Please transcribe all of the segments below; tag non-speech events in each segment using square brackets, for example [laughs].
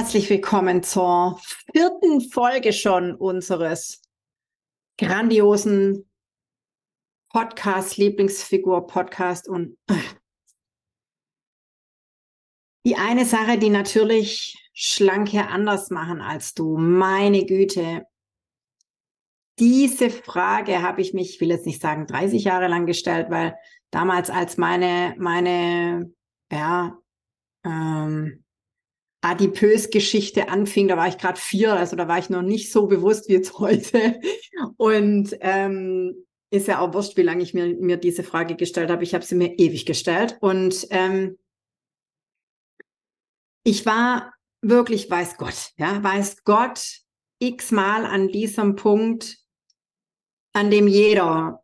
Herzlich willkommen zur vierten Folge schon unseres grandiosen Podcast, Lieblingsfigur Podcast und äh, die eine Sache, die natürlich Schlanke anders machen als du. Meine Güte. Diese Frage habe ich mich, ich will jetzt nicht sagen 30 Jahre lang gestellt, weil damals als meine, meine, ja, ähm, adipös Geschichte anfing, da war ich gerade vier, also da war ich noch nicht so bewusst wie jetzt [laughs] heute. Und ähm, ist ja auch wurscht, wie lange ich mir, mir diese Frage gestellt habe. Ich habe sie mir ewig gestellt. Und ähm, ich war wirklich, weiß Gott, ja, weiß Gott, x-mal an diesem Punkt, an dem jeder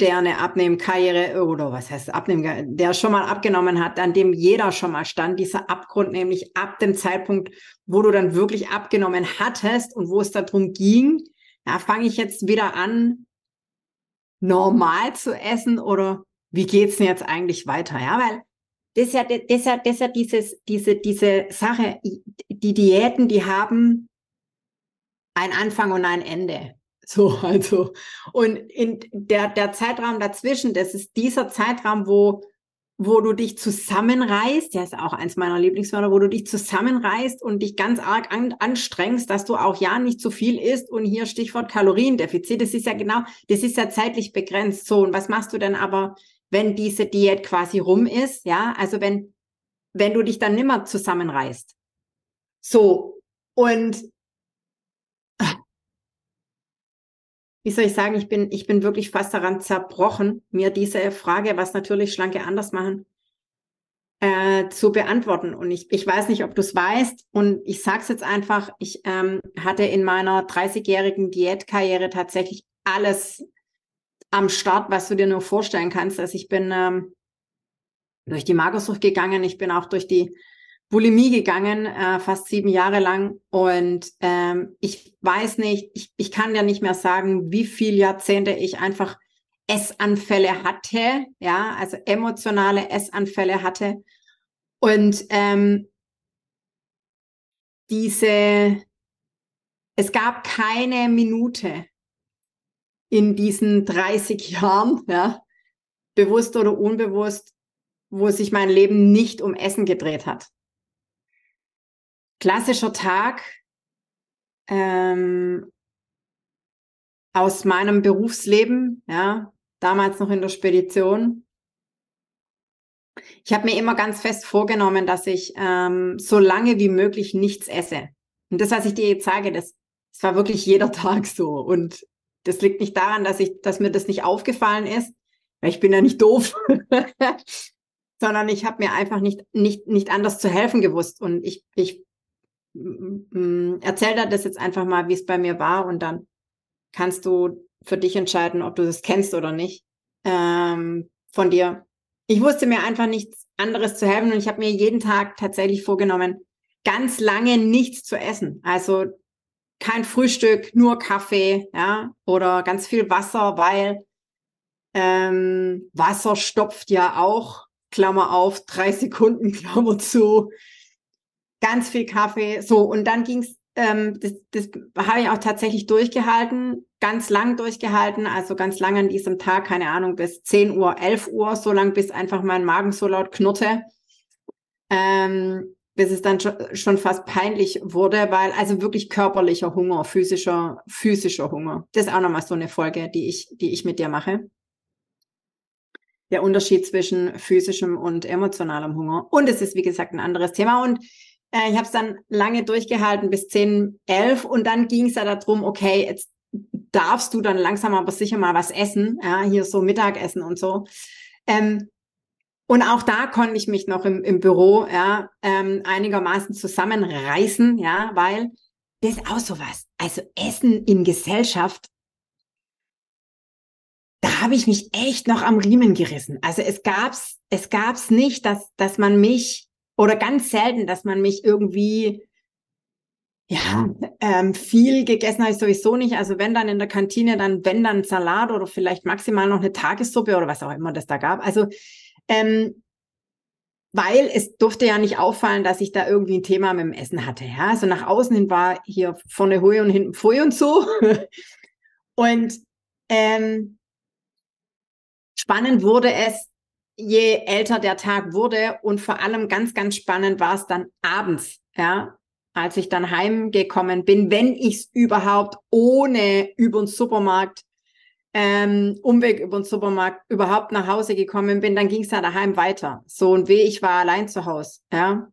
der eine Abnehmkarriere oder was heißt Abnehmen, der schon mal abgenommen hat, an dem jeder schon mal stand, dieser Abgrund, nämlich ab dem Zeitpunkt, wo du dann wirklich abgenommen hattest und wo es darum ging, ja, fange ich jetzt wieder an, normal zu essen oder wie geht's denn jetzt eigentlich weiter? Ja, weil das ist ja, das ist ja, das ist ja dieses, diese, diese Sache, die Diäten, die haben ein Anfang und ein Ende. So, [laughs] also, und in der, der Zeitraum dazwischen, das ist dieser Zeitraum, wo, wo du dich zusammenreißt, der ist auch eins meiner Lieblingswörter, wo du dich zusammenreißt und dich ganz arg an, anstrengst, dass du auch ja nicht zu viel isst und hier Stichwort Kaloriendefizit, das ist ja genau, das ist ja zeitlich begrenzt. So, und was machst du denn aber, wenn diese Diät quasi rum ist? Ja, also wenn, wenn du dich dann nimmer zusammenreißt. So, und wie soll ich sagen, ich bin, ich bin wirklich fast daran zerbrochen, mir diese Frage, was natürlich Schlanke anders machen, äh, zu beantworten. Und ich, ich weiß nicht, ob du es weißt. Und ich sage es jetzt einfach, ich ähm, hatte in meiner 30-jährigen Diätkarriere tatsächlich alles am Start, was du dir nur vorstellen kannst. Also ich bin ähm, durch die Magersucht gegangen, ich bin auch durch die Bulimie gegangen, äh, fast sieben Jahre lang. Und ähm, ich weiß nicht, ich, ich kann ja nicht mehr sagen, wie viele Jahrzehnte ich einfach Essanfälle hatte, ja, also emotionale Essanfälle hatte. Und ähm, diese, es gab keine Minute in diesen 30 Jahren, ja, bewusst oder unbewusst, wo sich mein Leben nicht um Essen gedreht hat klassischer Tag ähm, aus meinem Berufsleben, ja, damals noch in der Spedition. Ich habe mir immer ganz fest vorgenommen, dass ich ähm, so lange wie möglich nichts esse. Und das, was ich dir jetzt sage, das, das war wirklich jeder [laughs] Tag so. Und das liegt nicht daran, dass ich, dass mir das nicht aufgefallen ist, weil ich bin ja nicht doof, [laughs] sondern ich habe mir einfach nicht, nicht, nicht anders zu helfen gewusst. Und ich, ich erzähl dir das jetzt einfach mal, wie es bei mir war und dann kannst du für dich entscheiden, ob du das kennst oder nicht ähm, von dir. Ich wusste mir einfach nichts anderes zu helfen und ich habe mir jeden Tag tatsächlich vorgenommen, ganz lange nichts zu essen. Also kein Frühstück, nur Kaffee, ja, oder ganz viel Wasser, weil ähm, Wasser stopft ja auch, Klammer auf, drei Sekunden, [laughs] Klammer zu, ganz viel Kaffee. So, und dann ging's, ähm, das, das habe ich auch tatsächlich durchgehalten, ganz lang durchgehalten, also ganz lang an diesem Tag, keine Ahnung, bis 10 Uhr, 11 Uhr, so lang, bis einfach mein Magen so laut knurrte. Ähm, bis es dann schon fast peinlich wurde, weil also wirklich körperlicher Hunger, physischer, physischer Hunger. Das ist auch nochmal so eine Folge, die ich, die ich mit dir mache. Der Unterschied zwischen physischem und emotionalem Hunger. Und es ist, wie gesagt, ein anderes Thema. Und äh, ich habe es dann lange durchgehalten bis 10, 11 und dann ging es ja darum, okay, jetzt darfst du dann langsam aber sicher mal was essen, ja, hier so Mittagessen und so. Ähm, und auch da konnte ich mich noch im, im Büro ja, ähm, einigermaßen zusammenreißen, ja, weil das ist auch sowas. Also Essen in Gesellschaft, da habe ich mich echt noch am Riemen gerissen. Also es gab's, es gab's nicht, dass, dass man mich, oder ganz selten, dass man mich irgendwie ja, [laughs] ähm, viel gegessen habe ich sowieso nicht. Also wenn dann in der Kantine, dann wenn dann Salat oder vielleicht maximal noch eine Tagessuppe oder was auch immer das da gab. Also ähm, weil es durfte ja nicht auffallen, dass ich da irgendwie ein Thema mit dem Essen hatte. Ja, also nach außen hin war hier vorne Hui und hinten Pfui und so. [laughs] und ähm, spannend wurde es, je älter der Tag wurde und vor allem ganz, ganz spannend war es dann abends. Ja, als ich dann heimgekommen bin, wenn ich es überhaupt ohne über den Supermarkt, ähm, Umweg über den Supermarkt überhaupt nach Hause gekommen bin, dann ging es ja daheim weiter. So und weh, ich war allein zu Hause. Ja,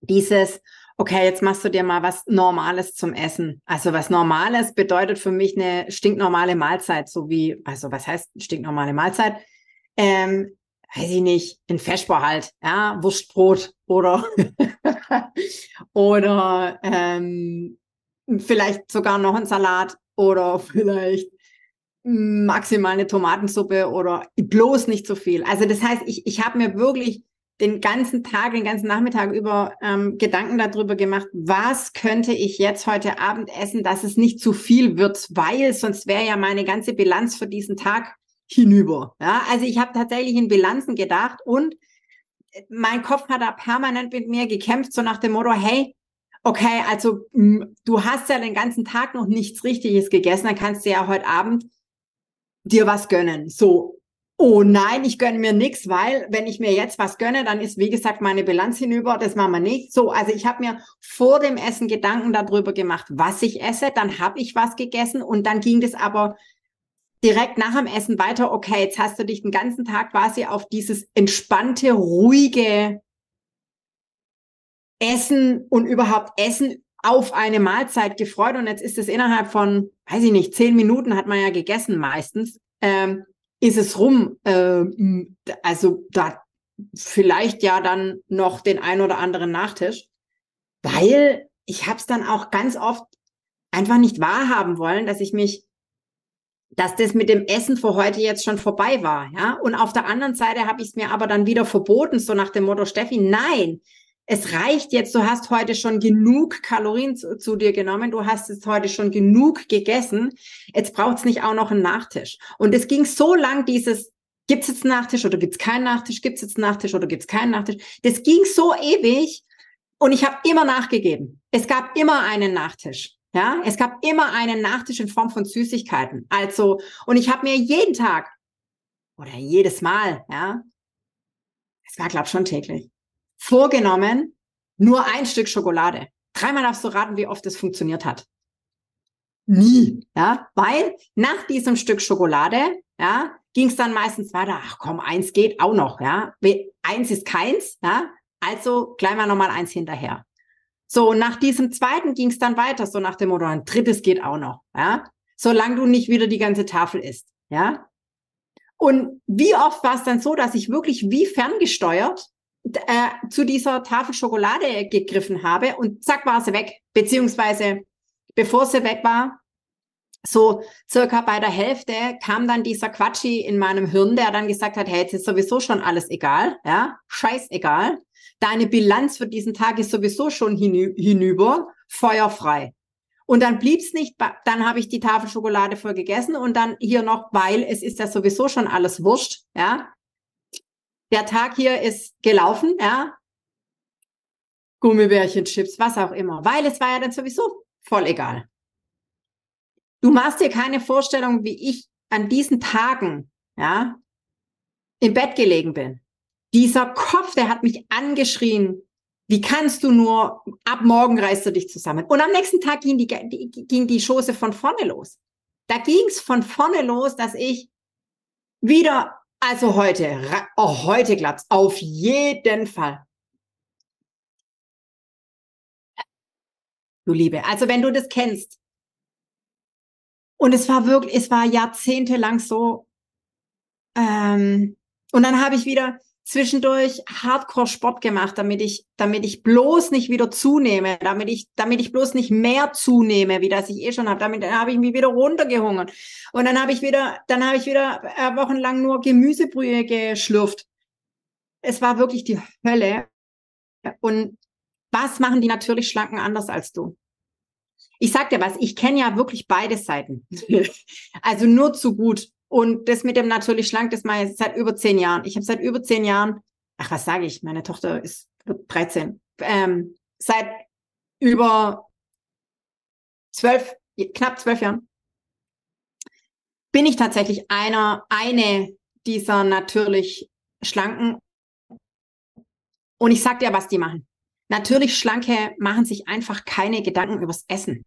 dieses okay, jetzt machst du dir mal was Normales zum Essen. Also was Normales bedeutet für mich eine stinknormale Mahlzeit, so wie, also was heißt stinknormale Mahlzeit? Ähm, weiß ich nicht, ein Feschbar halt, ja, Wurstbrot oder, [laughs] oder ähm, vielleicht sogar noch ein Salat oder [laughs] vielleicht maximal eine Tomatensuppe oder bloß nicht so viel. Also das heißt, ich, ich habe mir wirklich den ganzen Tag, den ganzen Nachmittag über ähm, Gedanken darüber gemacht, was könnte ich jetzt heute Abend essen, dass es nicht zu viel wird, weil sonst wäre ja meine ganze Bilanz für diesen Tag hinüber. Ja, also ich habe tatsächlich in Bilanzen gedacht und mein Kopf hat da permanent mit mir gekämpft, so nach dem Motto, hey, okay, also mh, du hast ja den ganzen Tag noch nichts Richtiges gegessen, dann kannst du ja heute Abend dir was gönnen. So, oh nein, ich gönne mir nichts, weil wenn ich mir jetzt was gönne, dann ist, wie gesagt, meine Bilanz hinüber, das machen wir nicht. So, also ich habe mir vor dem Essen Gedanken darüber gemacht, was ich esse, dann habe ich was gegessen und dann ging das aber direkt nach dem Essen weiter, okay, jetzt hast du dich den ganzen Tag quasi auf dieses entspannte, ruhige Essen und überhaupt Essen auf eine Mahlzeit gefreut und jetzt ist es innerhalb von, weiß ich nicht, zehn Minuten hat man ja gegessen meistens, ähm, ist es rum. Ähm, also da vielleicht ja dann noch den ein oder anderen Nachtisch, weil ich habe es dann auch ganz oft einfach nicht wahrhaben wollen, dass ich mich dass das mit dem Essen für heute jetzt schon vorbei war, ja. Und auf der anderen Seite habe ich es mir aber dann wieder verboten, so nach dem Motto, Steffi, nein, es reicht jetzt, du hast heute schon genug Kalorien zu, zu dir genommen, du hast jetzt heute schon genug gegessen, jetzt braucht es nicht auch noch einen Nachtisch. Und es ging so lang, dieses, gibt's jetzt einen Nachtisch oder gibt's keinen Nachtisch, gibt's jetzt einen Nachtisch oder gibt's keinen Nachtisch. Das ging so ewig und ich habe immer nachgegeben. Es gab immer einen Nachtisch. Ja, es gab immer einen Nachtisch in Form von Süßigkeiten. Also, und ich habe mir jeden Tag oder jedes Mal, ja, es war, glaube schon täglich, vorgenommen, nur ein Stück Schokolade. Dreimal darfst du raten, wie oft es funktioniert hat. Nie, ja, weil nach diesem Stück Schokolade, ja, ging es dann meistens weiter. Ach komm, eins geht auch noch, ja. Eins ist keins, ja. Also gleich mal nochmal eins hinterher. So, nach diesem zweiten ging es dann weiter, so nach dem Motto, ein drittes geht auch noch, ja, solange du nicht wieder die ganze Tafel isst, ja. Und wie oft war es dann so, dass ich wirklich wie ferngesteuert äh, zu dieser Tafel Schokolade gegriffen habe und zack war sie weg, beziehungsweise bevor sie weg war, so circa bei der Hälfte kam dann dieser Quatschi in meinem Hirn, der dann gesagt hat, hey, jetzt ist sowieso schon alles egal, ja, scheißegal deine Bilanz für diesen Tag ist sowieso schon hinü hinüber, feuerfrei. Und dann blieb's nicht, dann habe ich die Tafel Schokolade voll gegessen und dann hier noch, weil es ist ja sowieso schon alles wurscht, ja. Der Tag hier ist gelaufen, ja. Gummibärchen, Chips, was auch immer, weil es war ja dann sowieso voll egal. Du machst dir keine Vorstellung, wie ich an diesen Tagen, ja, im Bett gelegen bin. Dieser Kopf, der hat mich angeschrien. Wie kannst du nur, ab morgen reißt du dich zusammen. Und am nächsten Tag ging die, die ging die Schoße von vorne los. Da ging es von vorne los, dass ich wieder, also heute, oh, heute klappt's, auf jeden Fall. Du Liebe, also wenn du das kennst, und es war wirklich, es war jahrzehntelang so, ähm, und dann habe ich wieder, zwischendurch Hardcore Sport gemacht, damit ich, damit ich bloß nicht wieder zunehme, damit ich, damit ich bloß nicht mehr zunehme, wie das ich eh schon habe. Damit habe ich mich wieder runtergehungert. Und dann habe ich wieder, dann habe ich wieder äh, wochenlang nur Gemüsebrühe geschlürft. Es war wirklich die Hölle. Und was machen die natürlich Schlanken anders als du? Ich sag dir was, ich kenne ja wirklich beide Seiten. [laughs] also nur zu gut. Und das mit dem natürlich schlank, das mache ich seit über zehn Jahren. Ich habe seit über zehn Jahren, ach was sage ich, meine Tochter ist 13, ähm, seit über zwölf, knapp zwölf Jahren bin ich tatsächlich einer, eine dieser natürlich schlanken. Und ich sag dir, was die machen. Natürlich Schlanke machen sich einfach keine Gedanken übers Essen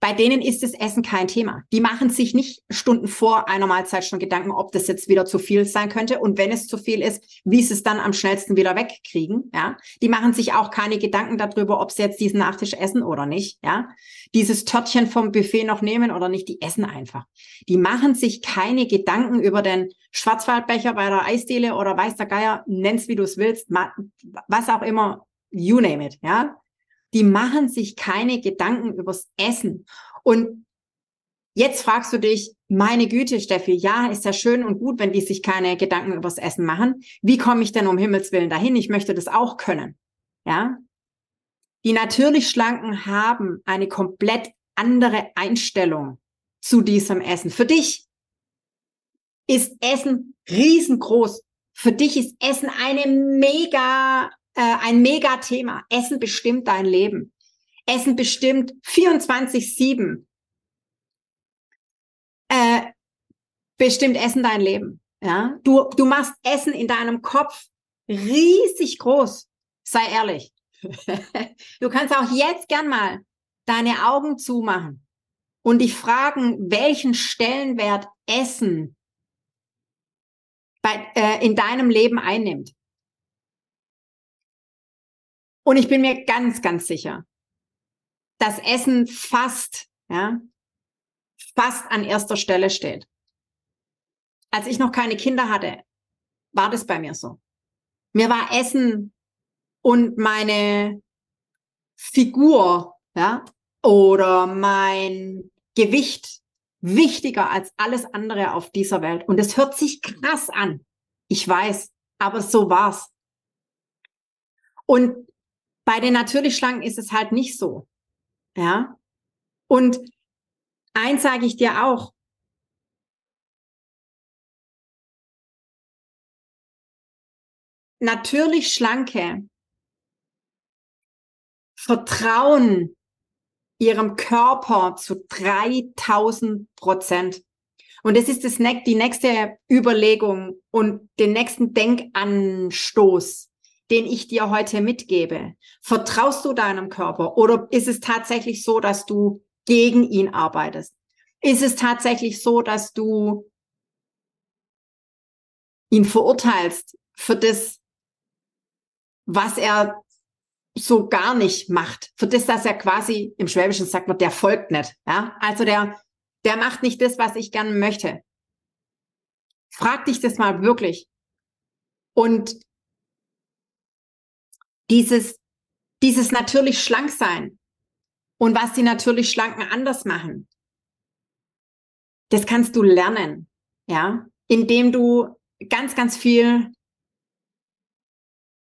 bei denen ist das Essen kein Thema. Die machen sich nicht Stunden vor einer Mahlzeit schon Gedanken, ob das jetzt wieder zu viel sein könnte. Und wenn es zu viel ist, wie sie es dann am schnellsten wieder wegkriegen. Ja, die machen sich auch keine Gedanken darüber, ob sie jetzt diesen Nachtisch essen oder nicht. Ja, dieses Törtchen vom Buffet noch nehmen oder nicht. Die essen einfach. Die machen sich keine Gedanken über den Schwarzwaldbecher bei der Eisdiele oder weiß der Geier, nenn's wie du es willst, was auch immer. You name it. Ja, die machen sich keine Gedanken übers Essen. Und jetzt fragst du dich, meine Güte, Steffi, ja, ist ja schön und gut, wenn die sich keine Gedanken übers Essen machen. Wie komme ich denn um Himmels Willen dahin? Ich möchte das auch können. Ja? Die natürlich Schlanken haben eine komplett andere Einstellung zu diesem Essen. Für dich ist Essen riesengroß. Für dich ist Essen eine mega äh, ein Mega-Thema. Essen bestimmt dein Leben. Essen bestimmt 24-7. Äh, bestimmt Essen dein Leben. Ja, du, du machst Essen in deinem Kopf riesig groß. Sei ehrlich. [laughs] du kannst auch jetzt gern mal deine Augen zumachen und dich fragen, welchen Stellenwert Essen bei, äh, in deinem Leben einnimmt. Und ich bin mir ganz, ganz sicher, dass Essen fast, ja, fast an erster Stelle steht. Als ich noch keine Kinder hatte, war das bei mir so. Mir war Essen und meine Figur, ja, oder mein Gewicht wichtiger als alles andere auf dieser Welt. Und es hört sich krass an. Ich weiß, aber so war's. Und bei den natürlich Schlanken ist es halt nicht so. Ja. Und eins sage ich dir auch. Natürlich Schlanke vertrauen ihrem Körper zu 3000 Prozent. Und das ist das, die nächste Überlegung und den nächsten Denkanstoß den ich dir heute mitgebe? Vertraust du deinem Körper oder ist es tatsächlich so, dass du gegen ihn arbeitest? Ist es tatsächlich so, dass du ihn verurteilst für das, was er so gar nicht macht, für das, dass er quasi im Schwäbischen sagt man, der folgt nicht, ja? Also der, der macht nicht das, was ich gerne möchte. Frag dich das mal wirklich. Und dieses, dieses natürlich schlank sein und was die natürlich Schlanken anders machen, das kannst du lernen, ja, indem du ganz, ganz viel,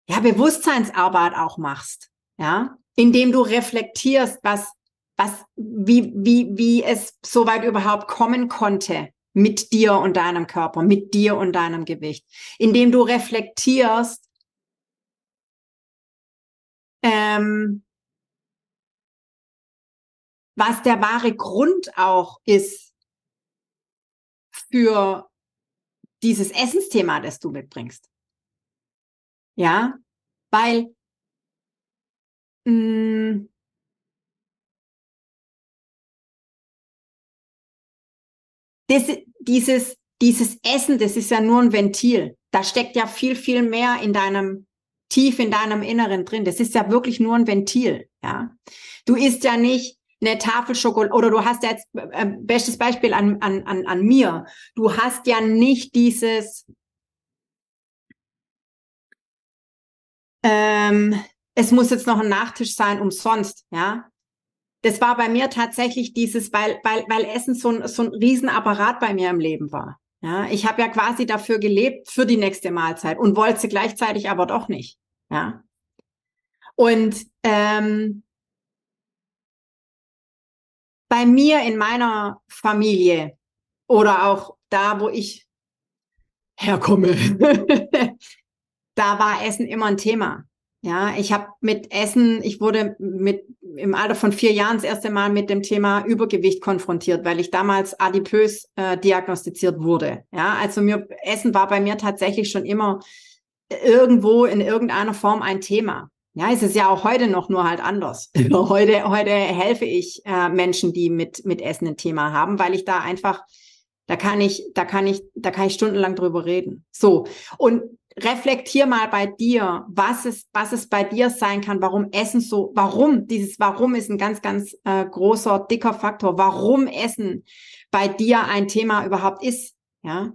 ja, Bewusstseinsarbeit auch machst, ja, indem du reflektierst, was, was, wie, wie, wie es so weit überhaupt kommen konnte mit dir und deinem Körper, mit dir und deinem Gewicht, indem du reflektierst, ähm, was der wahre Grund auch ist für dieses Essensthema, das du mitbringst. Ja, weil mh, mm, das, dieses, dieses Essen, das ist ja nur ein Ventil. Da steckt ja viel, viel mehr in deinem tief in deinem Inneren drin. Das ist ja wirklich nur ein Ventil, ja. Du isst ja nicht eine Tafel Schokolade oder du hast ja jetzt äh, bestes Beispiel an, an, an, an mir. Du hast ja nicht dieses ähm, es muss jetzt noch ein Nachtisch sein, umsonst, ja. Das war bei mir tatsächlich dieses, weil, weil, weil Essen so ein, so ein Riesenapparat bei mir im Leben war. Ja, ich habe ja quasi dafür gelebt für die nächste Mahlzeit und wollte sie gleichzeitig aber doch nicht. Ja. Und ähm, bei mir in meiner Familie oder auch da, wo ich herkomme, [laughs] da war Essen immer ein Thema. Ja, ich habe mit Essen, ich wurde mit im Alter von vier Jahren das erste Mal mit dem Thema Übergewicht konfrontiert, weil ich damals adipös äh, diagnostiziert wurde. Ja, also mir Essen war bei mir tatsächlich schon immer irgendwo in irgendeiner Form ein Thema. Ja, es ist ja auch heute noch nur halt anders. [laughs] heute, heute helfe ich äh, Menschen, die mit, mit Essen ein Thema haben, weil ich da einfach, da kann ich, da kann ich, da kann ich stundenlang drüber reden. So. Und reflektier mal bei dir, was es, was es bei dir sein kann, warum Essen so, warum, dieses Warum ist ein ganz, ganz äh, großer, dicker Faktor, warum Essen bei dir ein Thema überhaupt ist, ja.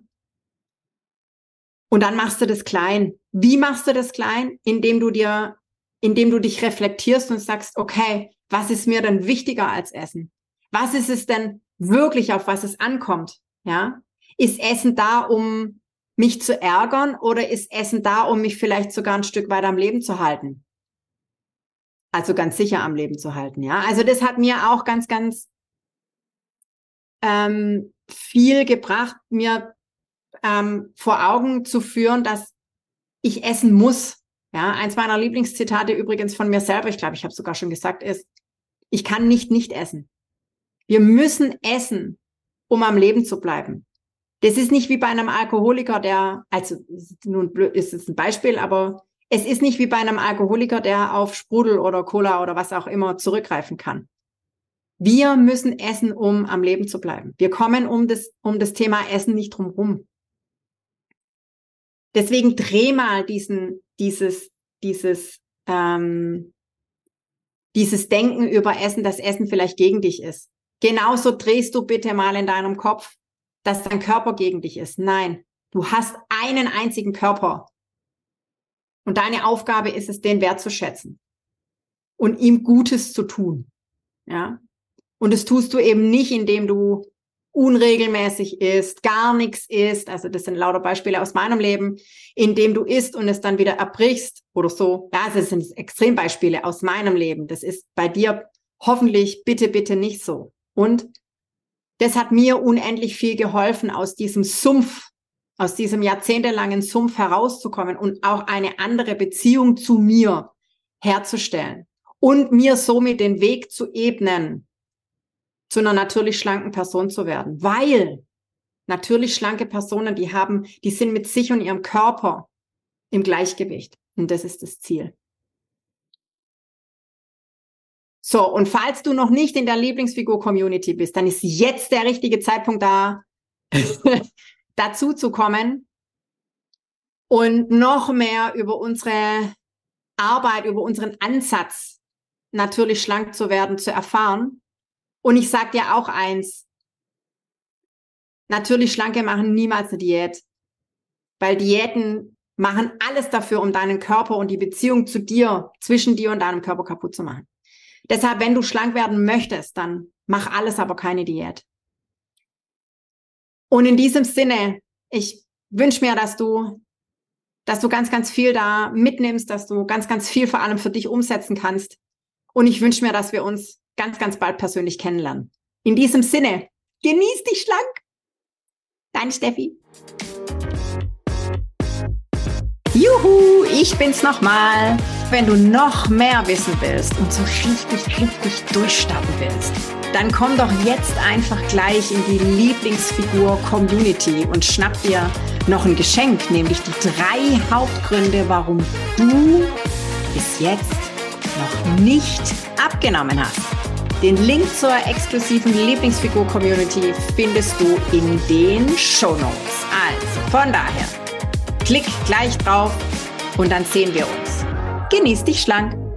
Und dann machst du das klein. Wie machst du das klein? Indem du dir, indem du dich reflektierst und sagst, okay, was ist mir denn wichtiger als Essen? Was ist es denn wirklich, auf was es ankommt? Ja? Ist Essen da, um mich zu ärgern oder ist Essen da, um mich vielleicht sogar ein Stück weit am Leben zu halten? Also ganz sicher am Leben zu halten, ja. Also das hat mir auch ganz, ganz ähm, viel gebracht, mir ähm, vor Augen zu führen, dass ich essen muss. Ja, eins meiner Lieblingszitate übrigens von mir selber, ich glaube, ich habe sogar schon gesagt, ist, ich kann nicht nicht essen. Wir müssen essen, um am Leben zu bleiben. Das ist nicht wie bei einem Alkoholiker, der, also nun blöd ist es ein Beispiel, aber es ist nicht wie bei einem Alkoholiker, der auf Sprudel oder Cola oder was auch immer zurückgreifen kann. Wir müssen essen, um am Leben zu bleiben. Wir kommen um das, um das Thema Essen nicht drum rum. Deswegen dreh mal diesen, dieses, dieses, ähm, dieses Denken über Essen, dass Essen vielleicht gegen dich ist. Genauso drehst du bitte mal in deinem Kopf dass dein Körper gegen dich ist. Nein, du hast einen einzigen Körper. Und deine Aufgabe ist es, den wertzuschätzen und ihm Gutes zu tun. Ja. Und das tust du eben nicht, indem du unregelmäßig isst, gar nichts isst. Also das sind lauter Beispiele aus meinem Leben, indem du isst und es dann wieder erbrichst oder so. Ja, also das sind Extrembeispiele aus meinem Leben. Das ist bei dir hoffentlich bitte, bitte nicht so. Und das hat mir unendlich viel geholfen, aus diesem Sumpf, aus diesem jahrzehntelangen Sumpf herauszukommen und auch eine andere Beziehung zu mir herzustellen und mir somit den Weg zu ebnen, zu einer natürlich schlanken Person zu werden, weil natürlich schlanke Personen, die haben, die sind mit sich und ihrem Körper im Gleichgewicht. Und das ist das Ziel. So, und falls du noch nicht in der Lieblingsfigur-Community bist, dann ist jetzt der richtige Zeitpunkt da, [laughs] dazu zu kommen und noch mehr über unsere Arbeit, über unseren Ansatz, natürlich schlank zu werden, zu erfahren. Und ich sage dir auch eins, natürlich Schlanke machen niemals eine Diät, weil Diäten machen alles dafür, um deinen Körper und die Beziehung zu dir, zwischen dir und deinem Körper kaputt zu machen. Deshalb, wenn du schlank werden möchtest, dann mach alles, aber keine Diät. Und in diesem Sinne, ich wünsche mir, dass du, dass du ganz, ganz viel da mitnimmst, dass du ganz, ganz viel vor allem für dich umsetzen kannst. Und ich wünsche mir, dass wir uns ganz, ganz bald persönlich kennenlernen. In diesem Sinne, genieß dich schlank. Dein Steffi. Juhu, ich bin's nochmal. Wenn du noch mehr wissen willst und so richtig, richtig durchstarten willst, dann komm doch jetzt einfach gleich in die Lieblingsfigur Community und schnapp dir noch ein Geschenk, nämlich die drei Hauptgründe, warum du bis jetzt noch nicht abgenommen hast. Den Link zur exklusiven Lieblingsfigur Community findest du in den Show Notes. Also von daher, klick gleich drauf und dann sehen wir uns. Genieß dich schlank.